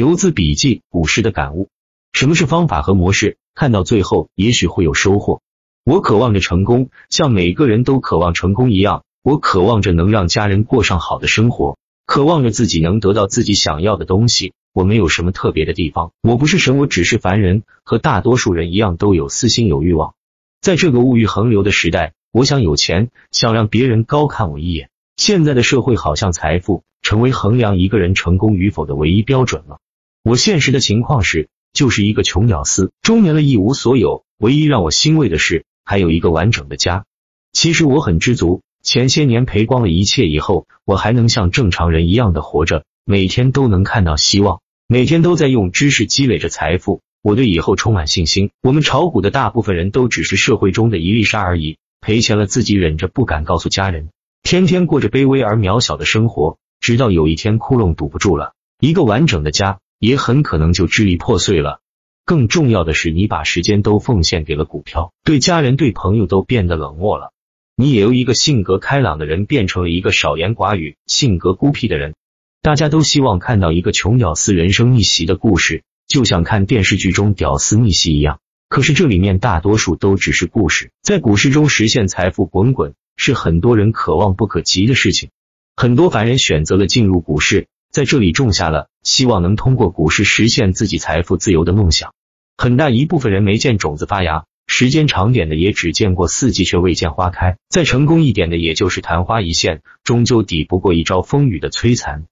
游资笔记股市的感悟：什么是方法和模式？看到最后，也许会有收获。我渴望着成功，像每个人都渴望成功一样。我渴望着能让家人过上好的生活，渴望着自己能得到自己想要的东西。我没有什么特别的地方，我不是神，我只是凡人，和大多数人一样，都有私心、有欲望。在这个物欲横流的时代，我想有钱，想让别人高看我一眼。现在的社会好像财富成为衡量一个人成功与否的唯一标准了。我现实的情况是，就是一个穷屌丝，中年了一无所有。唯一让我欣慰的是，还有一个完整的家。其实我很知足。前些年赔光了一切以后，我还能像正常人一样的活着，每天都能看到希望，每天都在用知识积累着财富。我对以后充满信心。我们炒股的大部分人都只是社会中的一粒沙而已，赔钱了自己忍着不敢告诉家人，天天过着卑微而渺小的生活，直到有一天窟窿堵不住了，一个完整的家也很可能就支离破碎了。更重要的是，你把时间都奉献给了股票，对家人、对朋友都变得冷漠了。你也由一个性格开朗的人变成了一个少言寡语、性格孤僻的人。大家都希望看到一个穷屌丝人生逆袭的故事，就像看电视剧中屌丝逆袭一样。可是这里面大多数都只是故事，在股市中实现财富滚滚，是很多人可望不可及的事情。很多凡人选择了进入股市，在这里种下了希望能通过股市实现自己财富自由的梦想。很大一部分人没见种子发芽。时间长点的也只见过四季，却未见花开；再成功一点的，也就是昙花一现，终究抵不过一朝风雨的摧残。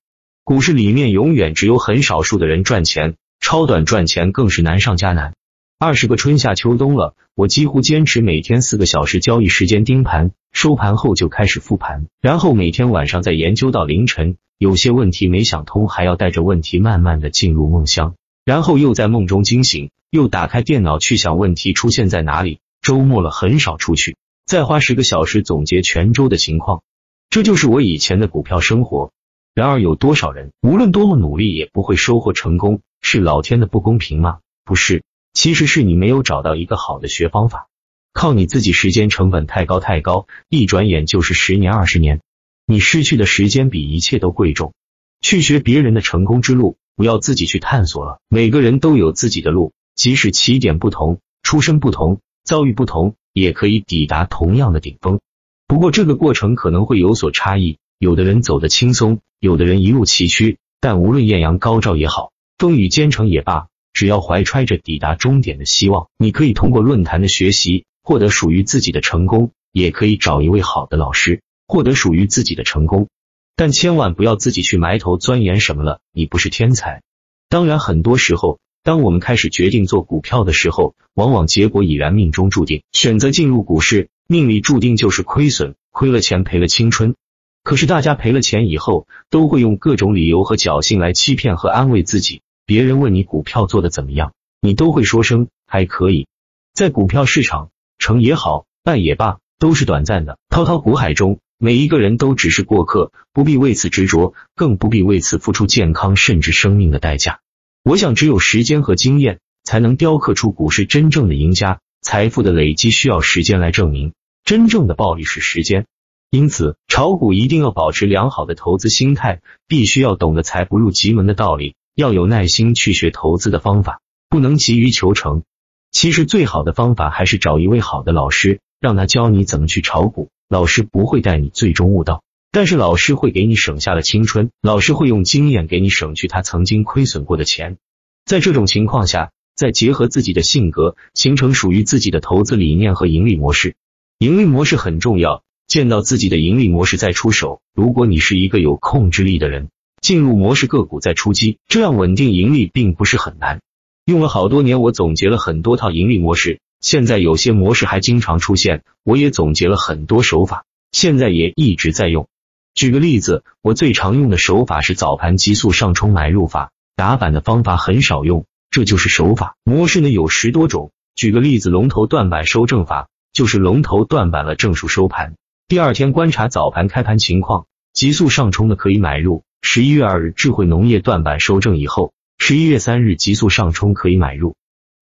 股市里面永远只有很少数的人赚钱，超短赚钱更是难上加难。二十个春夏秋冬了，我几乎坚持每天四个小时交易时间盯盘，收盘后就开始复盘，然后每天晚上再研究到凌晨。有些问题没想通，还要带着问题慢慢的进入梦乡。然后又在梦中惊醒，又打开电脑去想问题出现在哪里。周末了很少出去，再花十个小时总结全周的情况。这就是我以前的股票生活。然而有多少人无论多么努力也不会收获成功？是老天的不公平吗？不是，其实是你没有找到一个好的学方法。靠你自己，时间成本太高太高，一转眼就是十年二十年，你失去的时间比一切都贵重。去学别人的成功之路。不要自己去探索了。每个人都有自己的路，即使起点不同、出身不同、遭遇不同，也可以抵达同样的顶峰。不过这个过程可能会有所差异，有的人走得轻松，有的人一路崎岖。但无论艳阳高照也好，风雨兼程也罢，只要怀揣着抵达终点的希望，你可以通过论坛的学习获得属于自己的成功，也可以找一位好的老师获得属于自己的成功。但千万不要自己去埋头钻研什么了，你不是天才。当然，很多时候，当我们开始决定做股票的时候，往往结果已然命中注定。选择进入股市，命里注定就是亏损，亏了钱，赔了青春。可是大家赔了钱以后，都会用各种理由和侥幸来欺骗和安慰自己。别人问你股票做的怎么样，你都会说声还可以。在股票市场，成也好，败也罢，都是短暂的。滔滔股海中。每一个人都只是过客，不必为此执着，更不必为此付出健康甚至生命的代价。我想，只有时间和经验，才能雕刻出股市真正的赢家。财富的累积需要时间来证明，真正的暴利是时间。因此，炒股一定要保持良好的投资心态，必须要懂得财不入急门的道理，要有耐心去学投资的方法，不能急于求成。其实，最好的方法还是找一位好的老师，让他教你怎么去炒股。老师不会带你最终悟道，但是老师会给你省下了青春，老师会用经验给你省去他曾经亏损过的钱。在这种情况下，再结合自己的性格，形成属于自己的投资理念和盈利模式。盈利模式很重要，见到自己的盈利模式再出手。如果你是一个有控制力的人，进入模式个股再出击，这样稳定盈利并不是很难。用了好多年，我总结了很多套盈利模式。现在有些模式还经常出现，我也总结了很多手法，现在也一直在用。举个例子，我最常用的手法是早盘急速上冲买入法，打板的方法很少用，这就是手法。模式呢有十多种。举个例子，龙头断板收正法，就是龙头断板了正数收盘，第二天观察早盘开盘情况，急速上冲的可以买入。十一月二日智慧农业断板收正以后，十一月三日急速上冲可以买入。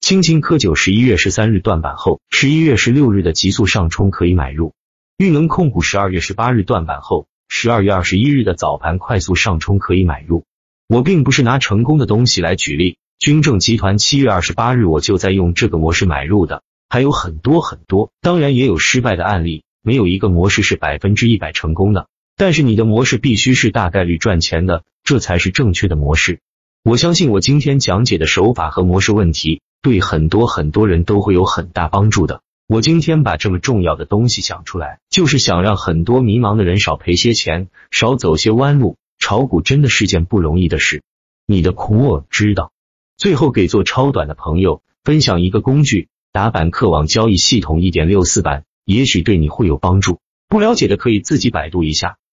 青青稞酒十一月十三日断板后，十一月十六日的急速上冲可以买入。玉能控股十二月十八日断板后，十二月二十一日的早盘快速上冲可以买入。我并不是拿成功的东西来举例，军政集团七月二十八日我就在用这个模式买入的，还有很多很多，当然也有失败的案例，没有一个模式是百分之一百成功的。但是你的模式必须是大概率赚钱的，这才是正确的模式。我相信我今天讲解的手法和模式问题，对很多很多人都会有很大帮助的。我今天把这么重要的东西讲出来，就是想让很多迷茫的人少赔些钱，少走些弯路。炒股真的是件不容易的事，你的苦我知道。最后给做超短的朋友分享一个工具，打板客网交易系统一点六四版，也许对你会有帮助。不了解的可以自己百度一下。